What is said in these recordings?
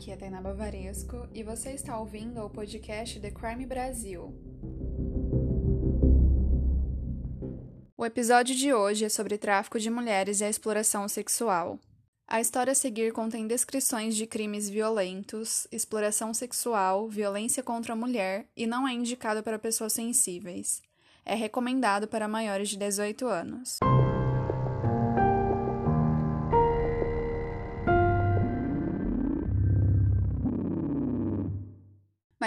aqui é Tainá Bavaresco e você está ouvindo o podcast The Crime Brasil. O episódio de hoje é sobre tráfico de mulheres e a exploração sexual. A história a seguir contém descrições de crimes violentos, exploração sexual, violência contra a mulher e não é indicado para pessoas sensíveis. É recomendado para maiores de 18 anos.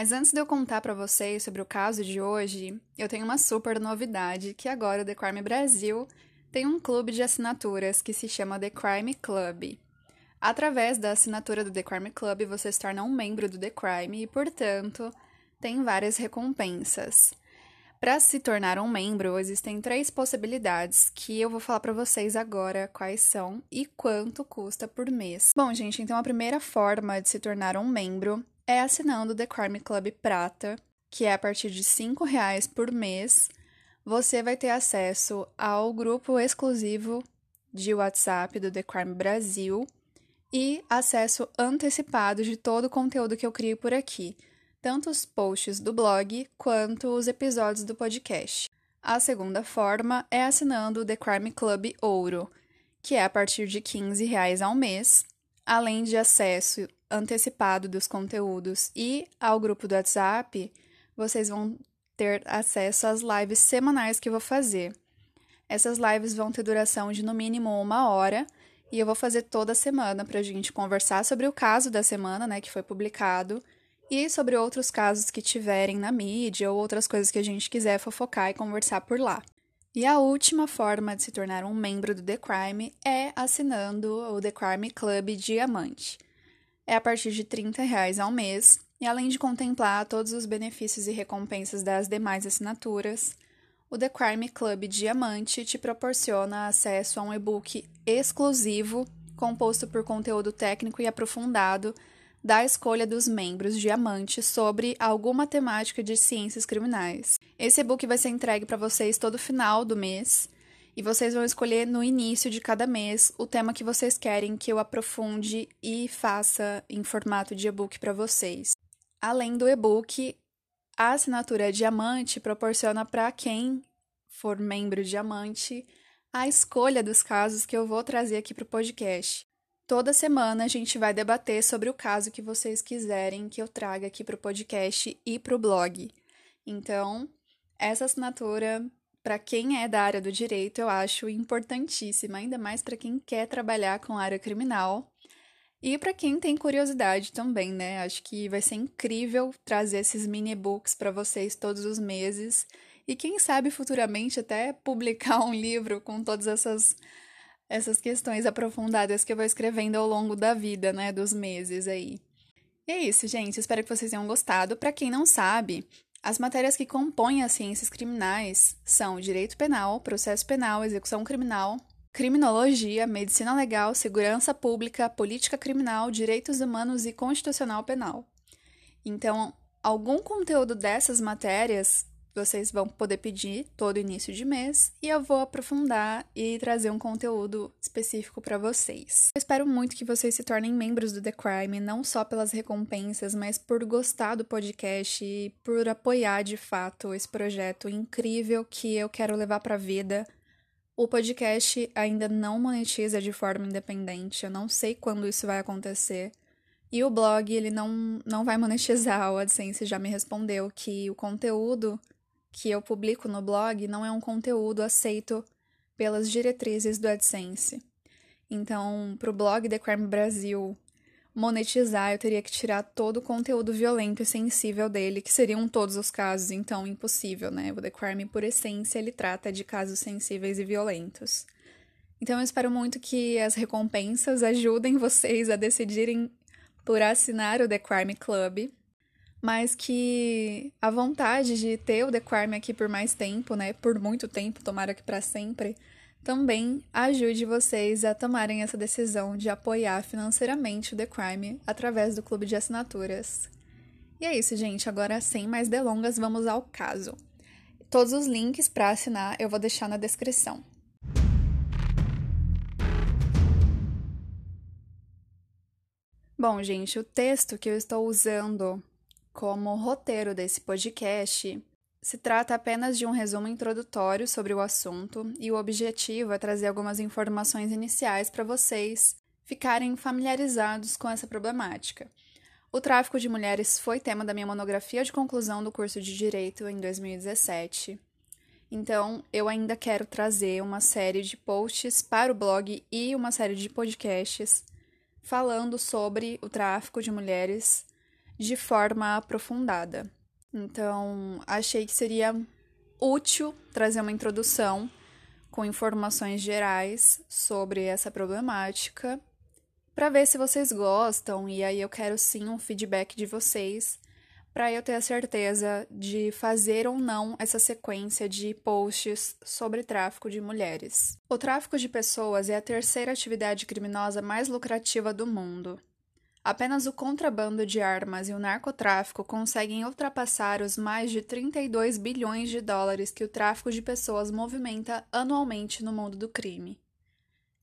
Mas antes de eu contar para vocês sobre o caso de hoje, eu tenho uma super novidade que agora o The Crime Brasil tem um clube de assinaturas que se chama The Crime Club. Através da assinatura do The Crime Club, você se torna um membro do The Crime e, portanto, tem várias recompensas. Para se tornar um membro, existem três possibilidades que eu vou falar para vocês agora quais são e quanto custa por mês. Bom, gente, então a primeira forma de se tornar um membro é assinando The Crime Club Prata, que é a partir de R$ reais por mês. Você vai ter acesso ao grupo exclusivo de WhatsApp do The Crime Brasil e acesso antecipado de todo o conteúdo que eu crio por aqui, tanto os posts do blog quanto os episódios do podcast. A segunda forma é assinando o The Crime Club Ouro, que é a partir de R$ reais ao mês, além de acesso antecipado dos conteúdos e ao grupo do WhatsApp, vocês vão ter acesso às lives semanais que eu vou fazer. Essas lives vão ter duração de no mínimo uma hora e eu vou fazer toda semana para a gente conversar sobre o caso da semana, né, que foi publicado, e sobre outros casos que tiverem na mídia ou outras coisas que a gente quiser fofocar e conversar por lá. E a última forma de se tornar um membro do The Crime é assinando o The Crime Club Diamante é a partir de R$ reais ao mês, e além de contemplar todos os benefícios e recompensas das demais assinaturas, o The Crime Club Diamante te proporciona acesso a um e-book exclusivo composto por conteúdo técnico e aprofundado da escolha dos membros Diamante sobre alguma temática de ciências criminais. Esse e-book vai ser entregue para vocês todo final do mês e vocês vão escolher no início de cada mês o tema que vocês querem que eu aprofunde e faça em formato de e-book para vocês. Além do e-book, a assinatura diamante proporciona para quem for membro diamante a escolha dos casos que eu vou trazer aqui para o podcast. Toda semana a gente vai debater sobre o caso que vocês quiserem que eu traga aqui para o podcast e para o blog. Então, essa assinatura para quem é da área do direito, eu acho importantíssima, ainda mais para quem quer trabalhar com área criminal. E para quem tem curiosidade também, né? Acho que vai ser incrível trazer esses mini e-books para vocês todos os meses e quem sabe futuramente até publicar um livro com todas essas essas questões aprofundadas que eu vou escrevendo ao longo da vida, né, dos meses aí. E é isso, gente. Espero que vocês tenham gostado. Para quem não sabe, as matérias que compõem as ciências criminais são direito penal, processo penal, execução criminal, criminologia, medicina legal, segurança pública, política criminal, direitos humanos e constitucional penal. Então, algum conteúdo dessas matérias vocês vão poder pedir todo início de mês e eu vou aprofundar e trazer um conteúdo específico para vocês. Eu espero muito que vocês se tornem membros do The Crime, não só pelas recompensas, mas por gostar do podcast e por apoiar de fato esse projeto incrível que eu quero levar para a vida. O podcast ainda não monetiza de forma independente, eu não sei quando isso vai acontecer. E o blog, ele não, não vai monetizar, o AdSense já me respondeu que o conteúdo que eu publico no blog não é um conteúdo aceito pelas diretrizes do AdSense. Então, para o blog The Crime Brasil monetizar, eu teria que tirar todo o conteúdo violento e sensível dele, que seriam todos os casos, então impossível, né? O The Crime, por essência, ele trata de casos sensíveis e violentos. Então, eu espero muito que as recompensas ajudem vocês a decidirem por assinar o The Crime Club, mas que a vontade de ter o Crime aqui por mais tempo, né, por muito tempo, tomara que para sempre, também ajude vocês a tomarem essa decisão de apoiar financeiramente o The Crime através do clube de assinaturas. E é isso, gente. Agora, sem mais delongas, vamos ao caso. Todos os links para assinar eu vou deixar na descrição. Bom, gente, o texto que eu estou usando como roteiro desse podcast se trata apenas de um resumo introdutório sobre o assunto e o objetivo é trazer algumas informações iniciais para vocês ficarem familiarizados com essa problemática. O tráfico de mulheres foi tema da minha monografia de conclusão do curso de Direito em 2017. Então, eu ainda quero trazer uma série de posts para o blog e uma série de podcasts falando sobre o tráfico de mulheres de forma aprofundada. Então, achei que seria útil trazer uma introdução com informações gerais sobre essa problemática para ver se vocês gostam e aí eu quero sim um feedback de vocês para eu ter a certeza de fazer ou não essa sequência de posts sobre tráfico de mulheres. O tráfico de pessoas é a terceira atividade criminosa mais lucrativa do mundo. Apenas o contrabando de armas e o narcotráfico conseguem ultrapassar os mais de 32 bilhões de dólares que o tráfico de pessoas movimenta anualmente no mundo do crime.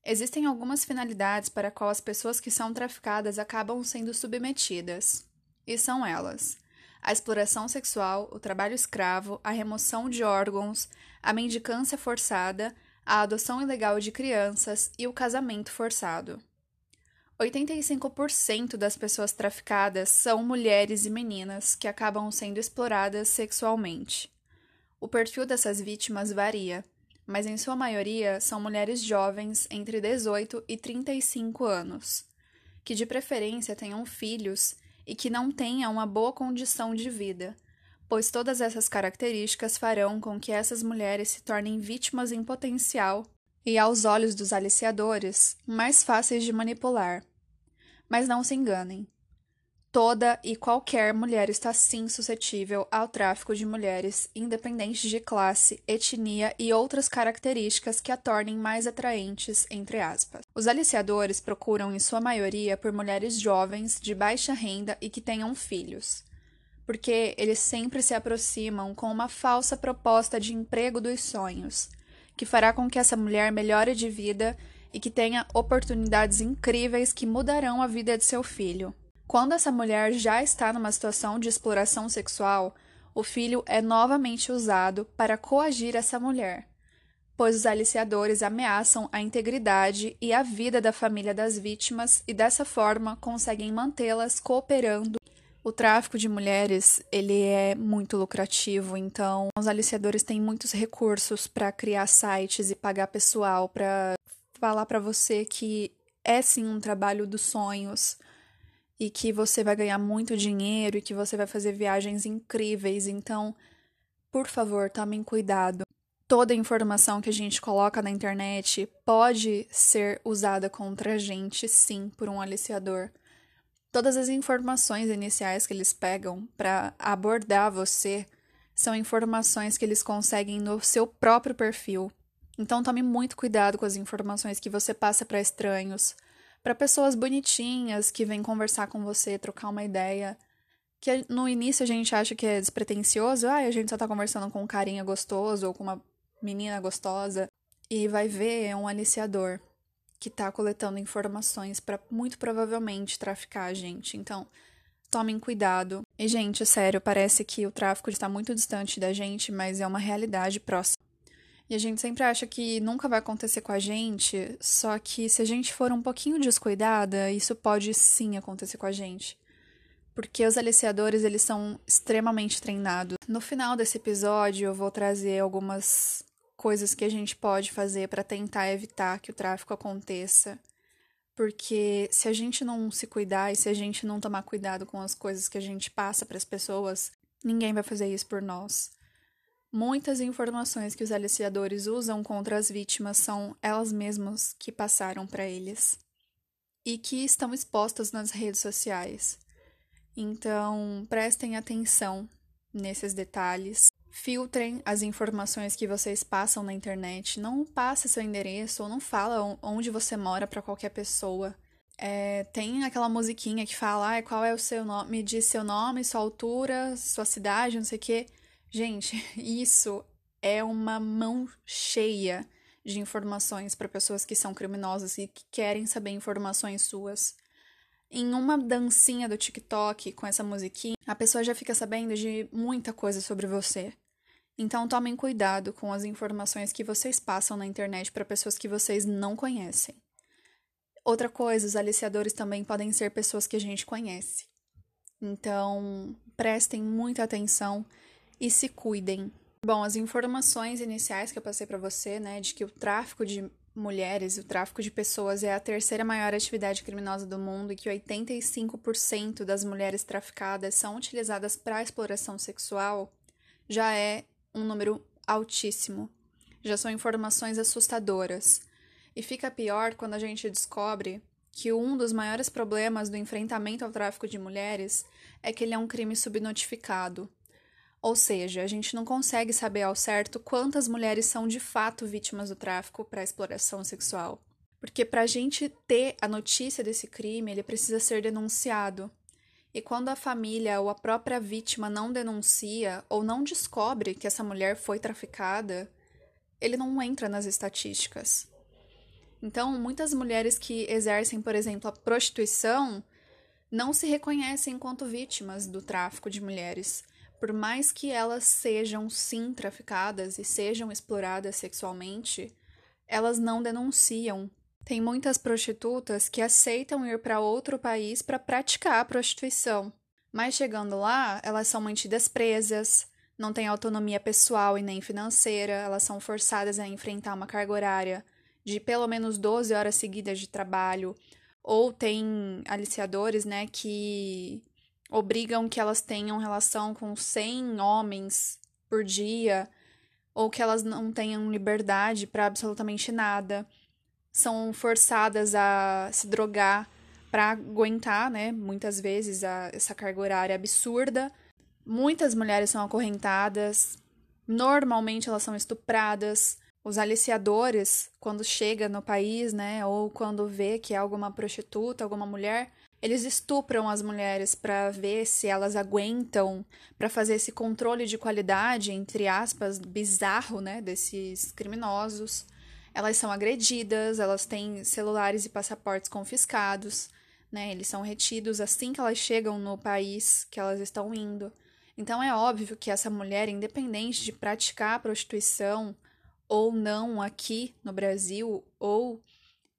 Existem algumas finalidades para qual as pessoas que são traficadas acabam sendo submetidas, e são elas: a exploração sexual, o trabalho escravo, a remoção de órgãos, a mendicância forçada, a adoção ilegal de crianças e o casamento forçado. 85% das pessoas traficadas são mulheres e meninas que acabam sendo exploradas sexualmente. O perfil dessas vítimas varia, mas em sua maioria são mulheres jovens entre 18 e 35 anos, que de preferência tenham filhos e que não tenha uma boa condição de vida, pois todas essas características farão com que essas mulheres se tornem vítimas em potencial e, aos olhos dos aliciadores, mais fáceis de manipular. Mas não se enganem. Toda e qualquer mulher está sim suscetível ao tráfico de mulheres, independente de classe, etnia e outras características que a tornem mais atraentes, entre aspas. Os aliciadores procuram, em sua maioria, por mulheres jovens, de baixa renda e que tenham filhos. Porque eles sempre se aproximam com uma falsa proposta de emprego dos sonhos, que fará com que essa mulher melhore de vida e que tenha oportunidades incríveis que mudarão a vida de seu filho. Quando essa mulher já está numa situação de exploração sexual, o filho é novamente usado para coagir essa mulher, pois os aliciadores ameaçam a integridade e a vida da família das vítimas e dessa forma conseguem mantê-las cooperando. O tráfico de mulheres, ele é muito lucrativo, então os aliciadores têm muitos recursos para criar sites e pagar pessoal para falar para você que é sim um trabalho dos sonhos e que você vai ganhar muito dinheiro e que você vai fazer viagens incríveis. Então, por favor, tomem cuidado. Toda informação que a gente coloca na internet pode ser usada contra a gente, sim, por um aliciador. Todas as informações iniciais que eles pegam para abordar você são informações que eles conseguem no seu próprio perfil. Então tome muito cuidado com as informações que você passa para estranhos para pessoas bonitinhas que vêm conversar com você, trocar uma ideia. Que no início a gente acha que é despretensioso, ah, a gente só tá conversando com um carinha gostoso ou com uma menina gostosa. E vai ver, é um aliciador que tá coletando informações para muito provavelmente traficar a gente. Então, tomem cuidado. E, gente, sério, parece que o tráfico está muito distante da gente, mas é uma realidade próxima. E a gente sempre acha que nunca vai acontecer com a gente, só que se a gente for um pouquinho descuidada, isso pode sim acontecer com a gente. Porque os aliciadores, eles são extremamente treinados. No final desse episódio, eu vou trazer algumas coisas que a gente pode fazer para tentar evitar que o tráfico aconteça. Porque se a gente não se cuidar e se a gente não tomar cuidado com as coisas que a gente passa para as pessoas, ninguém vai fazer isso por nós. Muitas informações que os aliciadores usam contra as vítimas são elas mesmas que passaram para eles e que estão expostas nas redes sociais. Então, prestem atenção nesses detalhes. Filtrem as informações que vocês passam na internet. Não passe seu endereço ou não fala onde você mora para qualquer pessoa. É, tem aquela musiquinha que fala ah, qual é o seu nome, me diz seu nome, sua altura, sua cidade, não sei o quê. Gente, isso é uma mão cheia de informações para pessoas que são criminosas e que querem saber informações suas. em uma dancinha do TikTok com essa musiquinha, a pessoa já fica sabendo de muita coisa sobre você. Então tomem cuidado com as informações que vocês passam na internet para pessoas que vocês não conhecem. Outra coisa, os aliciadores também podem ser pessoas que a gente conhece. Então, prestem muita atenção e se cuidem. Bom, as informações iniciais que eu passei para você, né, de que o tráfico de mulheres, o tráfico de pessoas é a terceira maior atividade criminosa do mundo e que 85% das mulheres traficadas são utilizadas para exploração sexual, já é um número altíssimo. Já são informações assustadoras. E fica pior quando a gente descobre que um dos maiores problemas do enfrentamento ao tráfico de mulheres é que ele é um crime subnotificado. Ou seja, a gente não consegue saber ao certo quantas mulheres são de fato vítimas do tráfico para exploração sexual. Porque para a gente ter a notícia desse crime, ele precisa ser denunciado. E quando a família ou a própria vítima não denuncia ou não descobre que essa mulher foi traficada, ele não entra nas estatísticas. Então, muitas mulheres que exercem, por exemplo, a prostituição não se reconhecem enquanto vítimas do tráfico de mulheres, por mais que elas sejam sim traficadas e sejam exploradas sexualmente, elas não denunciam. Tem muitas prostitutas que aceitam ir para outro país para praticar a prostituição, mas chegando lá, elas são mantidas presas, não têm autonomia pessoal e nem financeira, elas são forçadas a enfrentar uma carga horária de pelo menos 12 horas seguidas de trabalho, ou tem aliciadores, né, que obrigam que elas tenham relação com 100 homens por dia, ou que elas não tenham liberdade para absolutamente nada. São forçadas a se drogar para aguentar, né, muitas vezes a, essa carga horária absurda. Muitas mulheres são acorrentadas, normalmente elas são estupradas, os aliciadores, quando chega no país, né, ou quando vê que é alguma prostituta, alguma mulher, eles estupram as mulheres para ver se elas aguentam, para fazer esse controle de qualidade, entre aspas, bizarro, né, desses criminosos. Elas são agredidas, elas têm celulares e passaportes confiscados, né, eles são retidos assim que elas chegam no país que elas estão indo. Então é óbvio que essa mulher, independente de praticar a prostituição, ou não aqui no Brasil, ou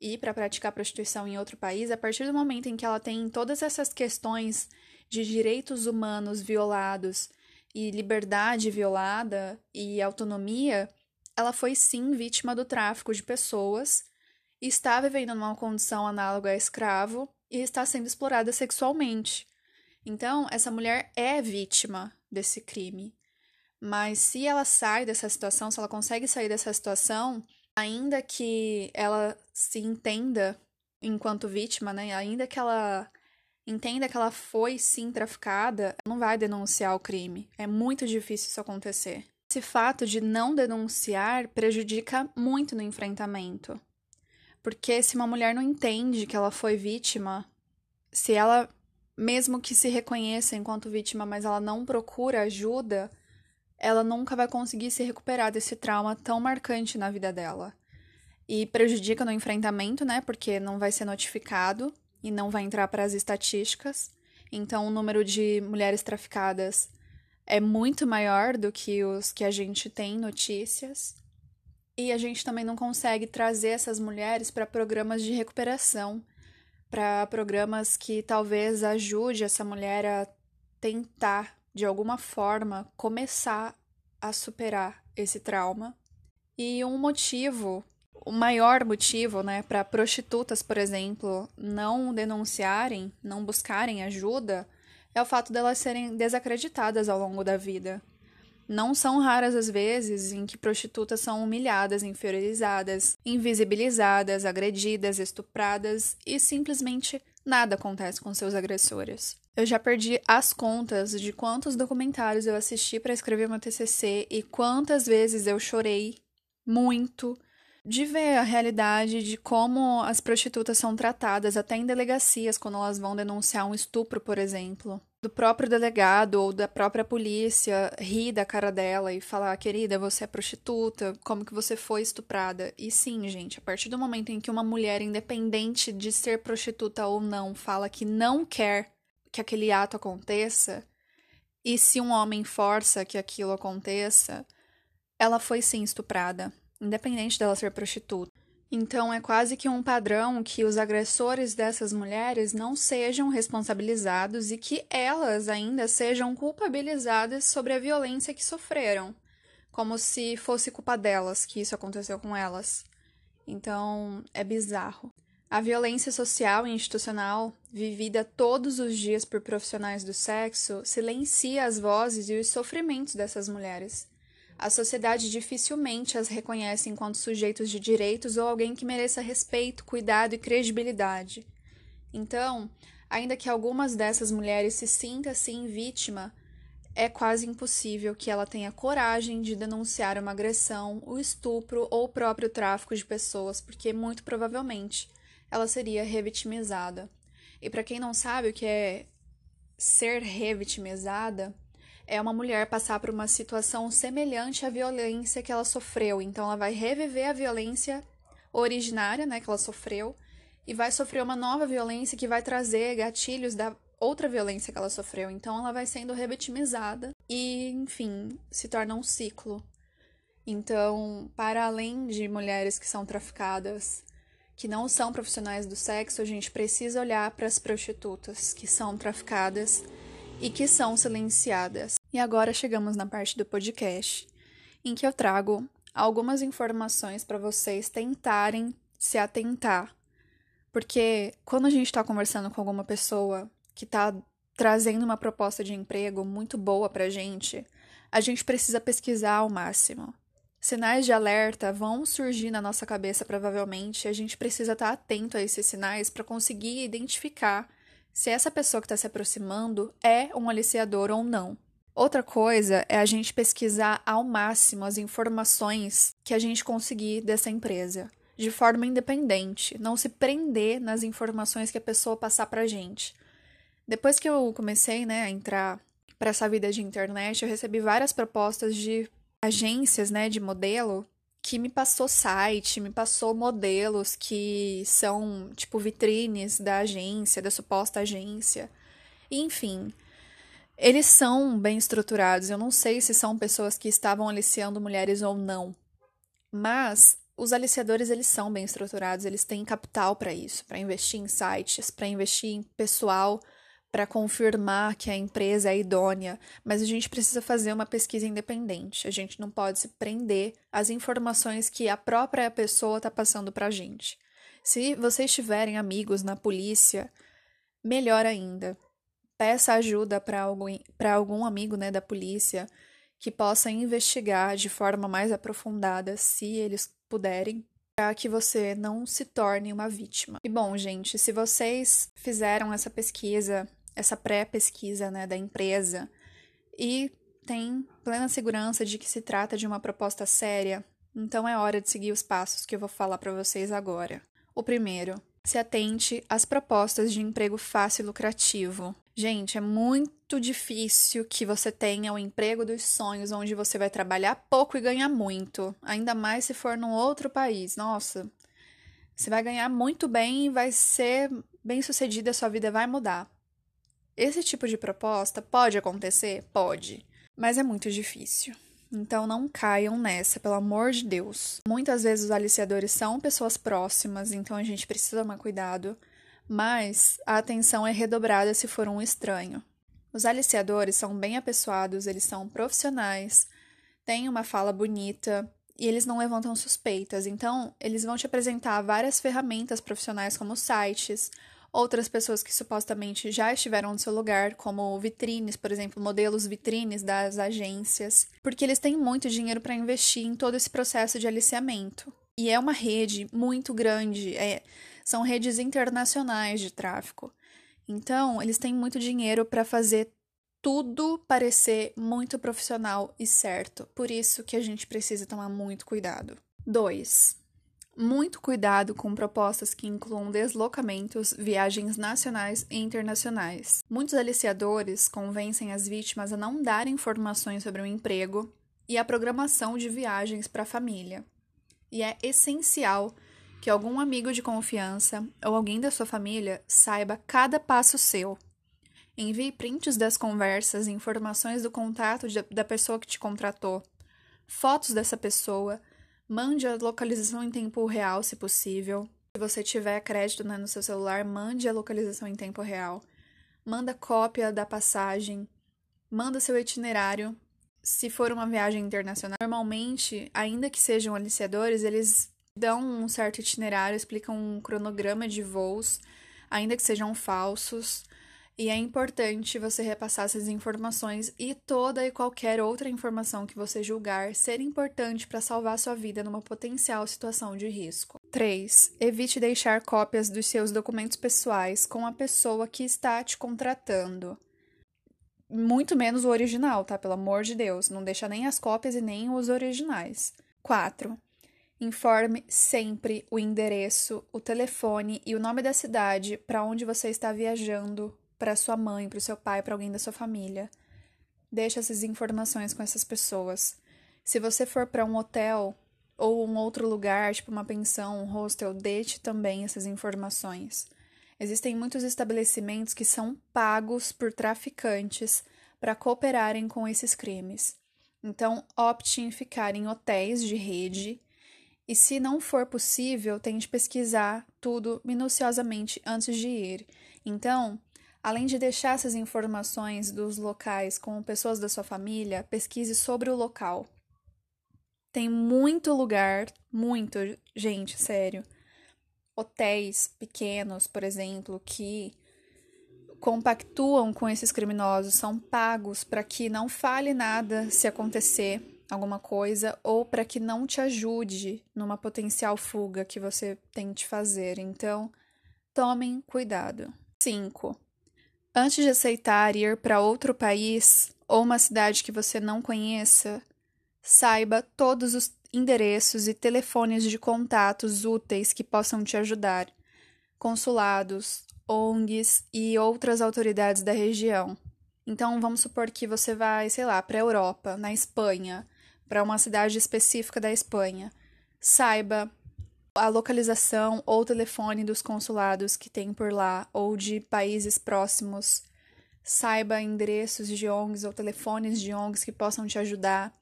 ir para praticar prostituição em outro país, a partir do momento em que ela tem todas essas questões de direitos humanos violados e liberdade violada e autonomia, ela foi sim vítima do tráfico de pessoas, está vivendo numa condição análoga a escravo e está sendo explorada sexualmente. Então, essa mulher é vítima desse crime. Mas se ela sai dessa situação, se ela consegue sair dessa situação, ainda que ela se entenda enquanto vítima, né? Ainda que ela entenda que ela foi sim traficada, não vai denunciar o crime. É muito difícil isso acontecer. Esse fato de não denunciar prejudica muito no enfrentamento. Porque se uma mulher não entende que ela foi vítima, se ela, mesmo que se reconheça enquanto vítima, mas ela não procura ajuda, ela nunca vai conseguir se recuperar desse trauma tão marcante na vida dela. E prejudica no enfrentamento, né? Porque não vai ser notificado e não vai entrar para as estatísticas. Então, o número de mulheres traficadas é muito maior do que os que a gente tem notícias. E a gente também não consegue trazer essas mulheres para programas de recuperação, para programas que talvez ajude essa mulher a tentar de alguma forma, começar a superar esse trauma. E um motivo, o maior motivo, né, para prostitutas, por exemplo, não denunciarem, não buscarem ajuda, é o fato delas serem desacreditadas ao longo da vida. Não são raras as vezes em que prostitutas são humilhadas, inferiorizadas, invisibilizadas, agredidas, estupradas e simplesmente nada acontece com seus agressores. Eu já perdi as contas de quantos documentários eu assisti para escrever meu TCC e quantas vezes eu chorei muito de ver a realidade de como as prostitutas são tratadas, até em delegacias, quando elas vão denunciar um estupro, por exemplo. Do próprio delegado ou da própria polícia rir da cara dela e falar: querida, você é prostituta, como que você foi estuprada? E sim, gente, a partir do momento em que uma mulher, independente de ser prostituta ou não, fala que não quer que aquele ato aconteça, e se um homem força que aquilo aconteça, ela foi sim estuprada, independente dela ser prostituta. Então é quase que um padrão que os agressores dessas mulheres não sejam responsabilizados e que elas ainda sejam culpabilizadas sobre a violência que sofreram, como se fosse culpa delas que isso aconteceu com elas. Então é bizarro. A violência social e institucional, vivida todos os dias por profissionais do sexo, silencia as vozes e os sofrimentos dessas mulheres. A sociedade dificilmente as reconhece enquanto sujeitos de direitos ou alguém que mereça respeito, cuidado e credibilidade. Então, ainda que algumas dessas mulheres se sintam assim vítima, é quase impossível que ela tenha coragem de denunciar uma agressão, o estupro ou o próprio tráfico de pessoas, porque muito provavelmente ela seria revitimizada. E para quem não sabe o que é ser revitimizada, é uma mulher passar por uma situação semelhante à violência que ela sofreu. Então ela vai reviver a violência originária, né, que ela sofreu, e vai sofrer uma nova violência que vai trazer gatilhos da outra violência que ela sofreu. Então ela vai sendo revitimizada e, enfim, se torna um ciclo. Então, para além de mulheres que são traficadas que não são profissionais do sexo, a gente precisa olhar para as prostitutas que são traficadas e que são silenciadas. E agora chegamos na parte do podcast em que eu trago algumas informações para vocês tentarem se atentar. Porque quando a gente está conversando com alguma pessoa que está trazendo uma proposta de emprego muito boa para gente, a gente precisa pesquisar ao máximo. Sinais de alerta vão surgir na nossa cabeça provavelmente, e a gente precisa estar atento a esses sinais para conseguir identificar se essa pessoa que está se aproximando é um aliciador ou não. Outra coisa é a gente pesquisar ao máximo as informações que a gente conseguir dessa empresa, de forma independente, não se prender nas informações que a pessoa passar para gente. Depois que eu comecei né, a entrar para essa vida de internet, eu recebi várias propostas de agências, né, de modelo que me passou site, me passou modelos que são tipo vitrines da agência, da suposta agência. Enfim, eles são bem estruturados. Eu não sei se são pessoas que estavam aliciando mulheres ou não. Mas os aliciadores eles são bem estruturados, eles têm capital para isso, para investir em sites, para investir em pessoal para confirmar que a empresa é idônea, mas a gente precisa fazer uma pesquisa independente. A gente não pode se prender às informações que a própria pessoa está passando para a gente. Se vocês tiverem amigos na polícia, melhor ainda. Peça ajuda para algum, amigo né, da polícia que possa investigar de forma mais aprofundada, se eles puderem, para que você não se torne uma vítima. E bom, gente, se vocês fizeram essa pesquisa essa pré-pesquisa né, da empresa e tem plena segurança de que se trata de uma proposta séria, então é hora de seguir os passos que eu vou falar para vocês agora. O primeiro, se atente às propostas de emprego fácil e lucrativo. Gente, é muito difícil que você tenha o emprego dos sonhos onde você vai trabalhar pouco e ganhar muito, ainda mais se for num outro país. Nossa, você vai ganhar muito bem e vai ser bem sucedida, sua vida vai mudar. Esse tipo de proposta pode acontecer? Pode, mas é muito difícil. Então não caiam nessa, pelo amor de Deus. Muitas vezes os aliciadores são pessoas próximas, então a gente precisa tomar cuidado, mas a atenção é redobrada se for um estranho. Os aliciadores são bem apessoados, eles são profissionais, têm uma fala bonita e eles não levantam suspeitas. Então, eles vão te apresentar várias ferramentas profissionais como sites, outras pessoas que supostamente já estiveram no seu lugar, como vitrines, por exemplo, modelos vitrines das agências, porque eles têm muito dinheiro para investir em todo esse processo de aliciamento. E é uma rede muito grande, é, são redes internacionais de tráfico. Então, eles têm muito dinheiro para fazer tudo parecer muito profissional e certo. Por isso que a gente precisa tomar muito cuidado. 2. Muito cuidado com propostas que incluam deslocamentos, viagens nacionais e internacionais. Muitos aliciadores convencem as vítimas a não dar informações sobre o emprego e a programação de viagens para a família. E é essencial que algum amigo de confiança ou alguém da sua família saiba cada passo seu. Envie prints das conversas, informações do contato da pessoa que te contratou, fotos dessa pessoa Mande a localização em tempo real, se possível. Se você tiver crédito né, no seu celular, mande a localização em tempo real. Manda cópia da passagem. Manda seu itinerário. Se for uma viagem internacional, normalmente, ainda que sejam aliciadores, eles dão um certo itinerário, explicam um cronograma de voos, ainda que sejam falsos. E é importante você repassar essas informações e toda e qualquer outra informação que você julgar ser importante para salvar sua vida numa potencial situação de risco. 3. Evite deixar cópias dos seus documentos pessoais com a pessoa que está te contratando. Muito menos o original, tá? Pelo amor de Deus. Não deixa nem as cópias e nem os originais. 4. Informe sempre o endereço, o telefone e o nome da cidade para onde você está viajando para sua mãe, para o seu pai, para alguém da sua família. Deixe essas informações com essas pessoas. Se você for para um hotel ou um outro lugar, tipo uma pensão, um hostel, deixe também essas informações. Existem muitos estabelecimentos que são pagos por traficantes para cooperarem com esses crimes. Então, opte em ficar em hotéis de rede e, se não for possível, tente pesquisar tudo minuciosamente antes de ir. Então, Além de deixar essas informações dos locais com pessoas da sua família, pesquise sobre o local. Tem muito lugar, muito, gente, sério. Hotéis pequenos, por exemplo, que compactuam com esses criminosos, são pagos para que não fale nada se acontecer alguma coisa ou para que não te ajude numa potencial fuga que você tente fazer. Então, tomem cuidado. 5. Antes de aceitar ir para outro país ou uma cidade que você não conheça, saiba todos os endereços e telefones de contatos úteis que possam te ajudar, consulados, ONGs e outras autoridades da região. Então, vamos supor que você vai, sei lá, para a Europa, na Espanha, para uma cidade específica da Espanha. Saiba a localização ou telefone dos consulados que tem por lá ou de países próximos. Saiba endereços de ONGs ou telefones de ONGs que possam te ajudar.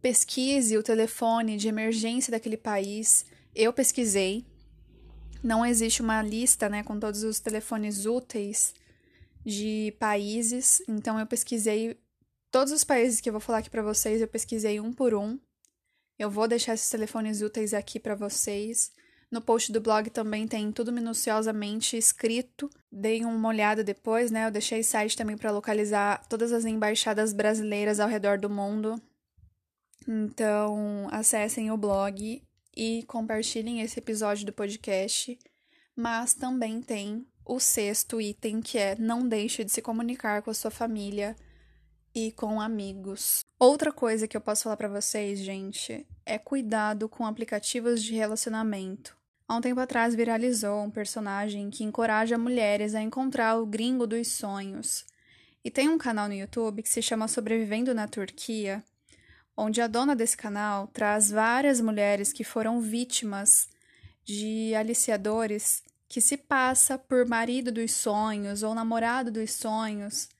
Pesquise o telefone de emergência daquele país. Eu pesquisei. Não existe uma lista né, com todos os telefones úteis de países, então eu pesquisei todos os países que eu vou falar aqui para vocês, eu pesquisei um por um eu vou deixar esses telefones úteis aqui para vocês. No post do blog também tem tudo minuciosamente escrito. Deem uma olhada depois, né? Eu deixei site também para localizar todas as embaixadas brasileiras ao redor do mundo. Então, acessem o blog e compartilhem esse episódio do podcast. Mas também tem o sexto item que é não deixe de se comunicar com a sua família e com amigos. Outra coisa que eu posso falar para vocês, gente, é cuidado com aplicativos de relacionamento. Há um tempo atrás viralizou um personagem que encoraja mulheres a encontrar o gringo dos sonhos. E tem um canal no YouTube que se chama Sobrevivendo na Turquia, onde a dona desse canal traz várias mulheres que foram vítimas de aliciadores que se passa por marido dos sonhos ou namorado dos sonhos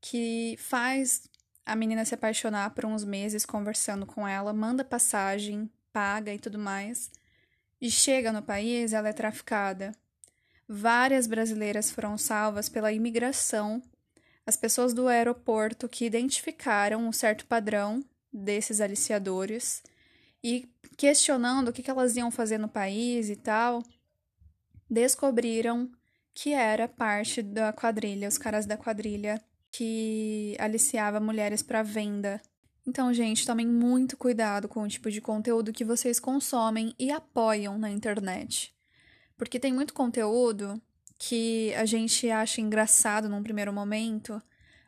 que faz a menina se apaixonar por uns meses conversando com ela, manda passagem, paga e tudo mais. E chega no país, ela é traficada. Várias brasileiras foram salvas pela imigração, as pessoas do aeroporto que identificaram um certo padrão desses aliciadores e questionando o que elas iam fazer no país e tal, descobriram que era parte da quadrilha, os caras da quadrilha que aliciava mulheres para venda. Então, gente, tomem muito cuidado com o tipo de conteúdo que vocês consomem e apoiam na internet. Porque tem muito conteúdo que a gente acha engraçado num primeiro momento,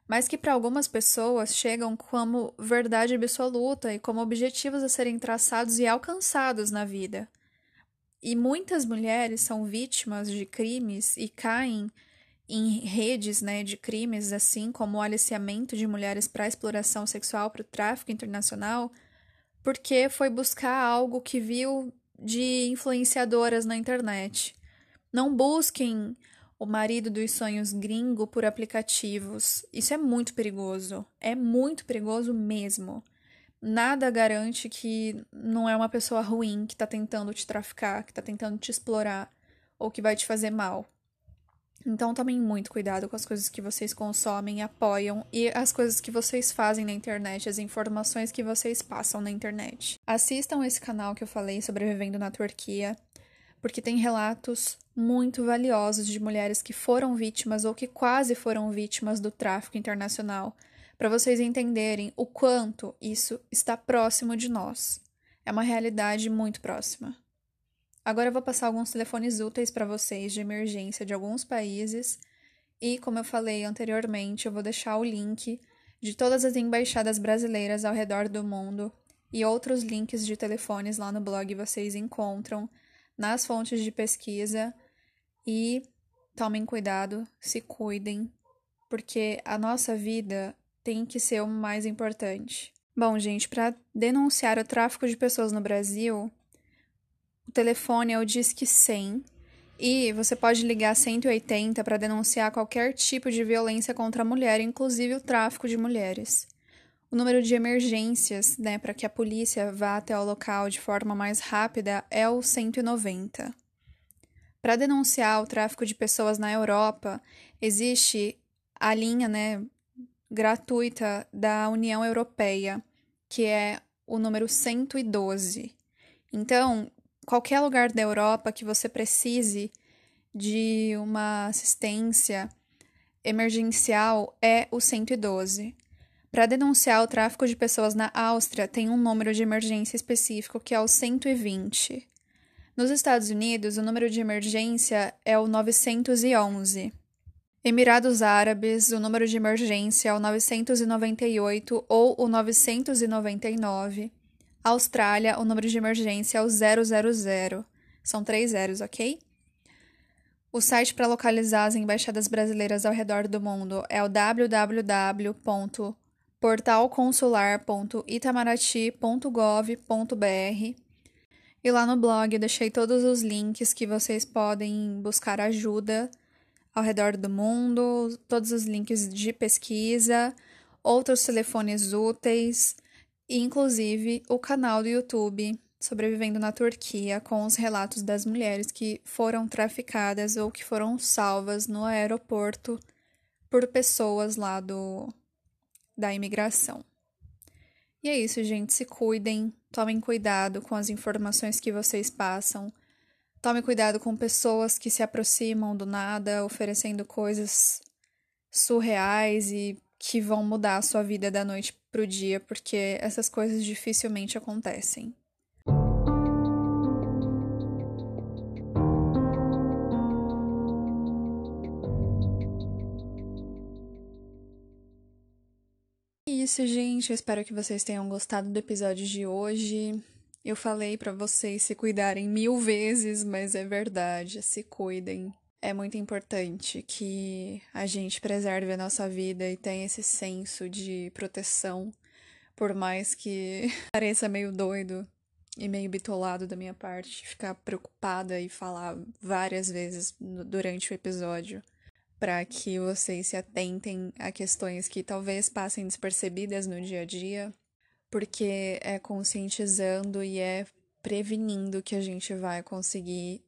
mas que para algumas pessoas chegam como verdade absoluta e como objetivos a serem traçados e alcançados na vida. E muitas mulheres são vítimas de crimes e caem em redes né, de crimes, assim como o aliciamento de mulheres para exploração sexual, para o tráfico internacional, porque foi buscar algo que viu de influenciadoras na internet. Não busquem o marido dos sonhos gringo por aplicativos. Isso é muito perigoso. É muito perigoso mesmo. Nada garante que não é uma pessoa ruim que está tentando te traficar, que está tentando te explorar ou que vai te fazer mal. Então tomem muito cuidado com as coisas que vocês consomem, apoiam e as coisas que vocês fazem na internet, as informações que vocês passam na internet. Assistam esse canal que eu falei sobrevivendo na Turquia, porque tem relatos muito valiosos de mulheres que foram vítimas ou que quase foram vítimas do tráfico internacional, para vocês entenderem o quanto isso está próximo de nós. É uma realidade muito próxima. Agora eu vou passar alguns telefones úteis para vocês de emergência de alguns países e, como eu falei anteriormente, eu vou deixar o link de todas as embaixadas brasileiras ao redor do mundo e outros links de telefones lá no blog vocês encontram nas fontes de pesquisa e tomem cuidado, se cuidem, porque a nossa vida tem que ser o mais importante. Bom, gente, para denunciar o tráfico de pessoas no Brasil, telefone é o Disque 100 e você pode ligar 180 para denunciar qualquer tipo de violência contra a mulher, inclusive o tráfico de mulheres. O número de emergências, né, para que a polícia vá até o local de forma mais rápida é o 190. Para denunciar o tráfico de pessoas na Europa, existe a linha, né, gratuita da União Europeia, que é o número 112. Então, qualquer lugar da Europa que você precise de uma assistência emergencial é o 112. Para denunciar o tráfico de pessoas na Áustria, tem um número de emergência específico que é o 120. Nos Estados Unidos, o número de emergência é o 911. Emirados Árabes, o número de emergência é o 998 ou o 999. Austrália, o número de emergência é o 000. São três zeros, ok? O site para localizar as embaixadas brasileiras ao redor do mundo é o www.portalconsular.itamaraty.gov.br. E lá no blog eu deixei todos os links que vocês podem buscar ajuda ao redor do mundo, todos os links de pesquisa, outros telefones úteis e inclusive o canal do YouTube Sobrevivendo na Turquia, com os relatos das mulheres que foram traficadas ou que foram salvas no aeroporto por pessoas lá do da imigração. E é isso, gente. Se cuidem, tomem cuidado com as informações que vocês passam. Tome cuidado com pessoas que se aproximam do nada, oferecendo coisas surreais e que vão mudar a sua vida da noite para o dia, porque essas coisas dificilmente acontecem. É isso, gente. Eu espero que vocês tenham gostado do episódio de hoje. Eu falei para vocês se cuidarem mil vezes, mas é verdade. Se cuidem é muito importante que a gente preserve a nossa vida e tenha esse senso de proteção, por mais que pareça meio doido e meio bitolado da minha parte ficar preocupada e falar várias vezes durante o episódio para que vocês se atentem a questões que talvez passem despercebidas no dia a dia, porque é conscientizando e é prevenindo que a gente vai conseguir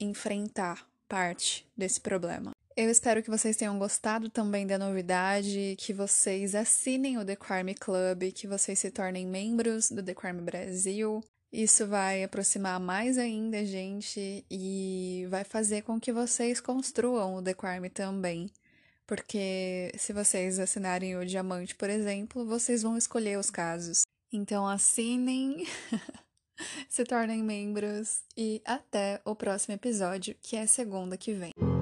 enfrentar parte desse problema. Eu espero que vocês tenham gostado também da novidade, que vocês assinem o The Crime Club, que vocês se tornem membros do The Crime Brasil. Isso vai aproximar mais ainda a gente e vai fazer com que vocês construam o The Crime também. Porque se vocês assinarem o diamante, por exemplo, vocês vão escolher os casos. Então assinem. se tornem membros e até o próximo episódio, que é segunda que vem.